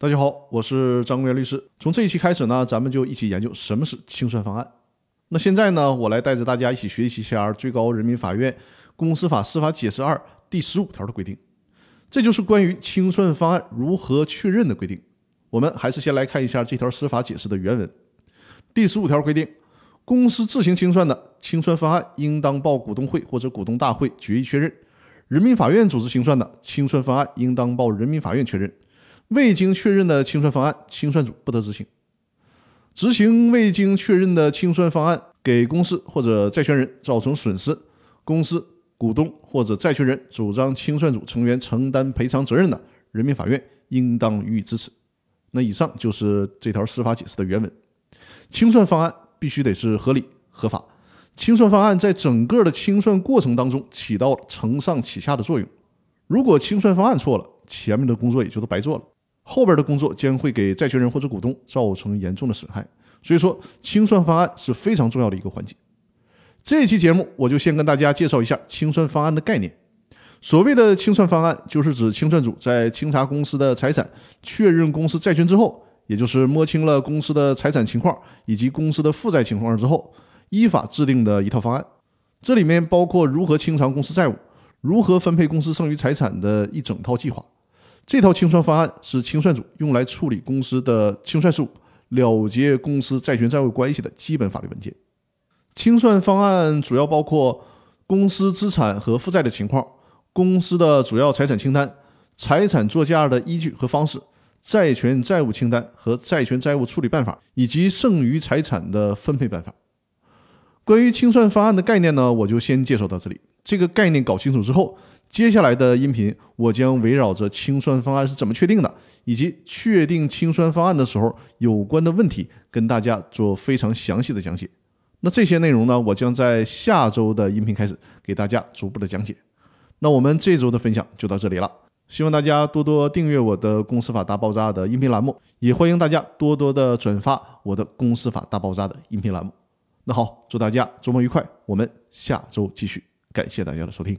大家好，我是张国元律师。从这一期开始呢，咱们就一起研究什么是清算方案。那现在呢，我来带着大家一起学习一下最高人民法院公司法司法解释二第十五条的规定，这就是关于清算方案如何确认的规定。我们还是先来看一下这条司法解释的原文。第十五条规定，公司自行清算的清算方案，应当报股东会或者股东大会决议确认；人民法院组织清算的清算方案，应当报人民法院确认。未经确认的清算方案，清算组不得执行。执行未经确认的清算方案，给公司或者债权人造成损失，公司股东或者债权人主张清算组成员承担赔偿责任的，人民法院应当予以支持。那以上就是这条司法解释的原文。清算方案必须得是合理合法，清算方案在整个的清算过程当中起到了承上启下的作用。如果清算方案错了，前面的工作也就都白做了。后边的工作将会给债权人或者股东造成严重的损害，所以说清算方案是非常重要的一个环节。这期节目我就先跟大家介绍一下清算方案的概念。所谓的清算方案，就是指清算组在清查公司的财产、确认公司债权之后，也就是摸清了公司的财产情况以及公司的负债情况之后，依法制定的一套方案。这里面包括如何清偿公司债务、如何分配公司剩余财产的一整套计划。这套清算方案是清算组用来处理公司的清算事务、了结公司债权债务关系的基本法律文件。清算方案主要包括公司资产和负债的情况、公司的主要财产清单、财产作价的依据和方式、债权债务清单和债权债务处理办法，以及剩余财产的分配办法。关于清算方案的概念呢，我就先介绍到这里。这个概念搞清楚之后。接下来的音频，我将围绕着清算方案是怎么确定的，以及确定清算方案的时候有关的问题，跟大家做非常详细的讲解。那这些内容呢，我将在下周的音频开始给大家逐步的讲解。那我们这周的分享就到这里了，希望大家多多订阅我的《公司法大爆炸》的音频栏目，也欢迎大家多多的转发我的《公司法大爆炸》的音频栏目。那好，祝大家周末愉快，我们下周继续，感谢大家的收听。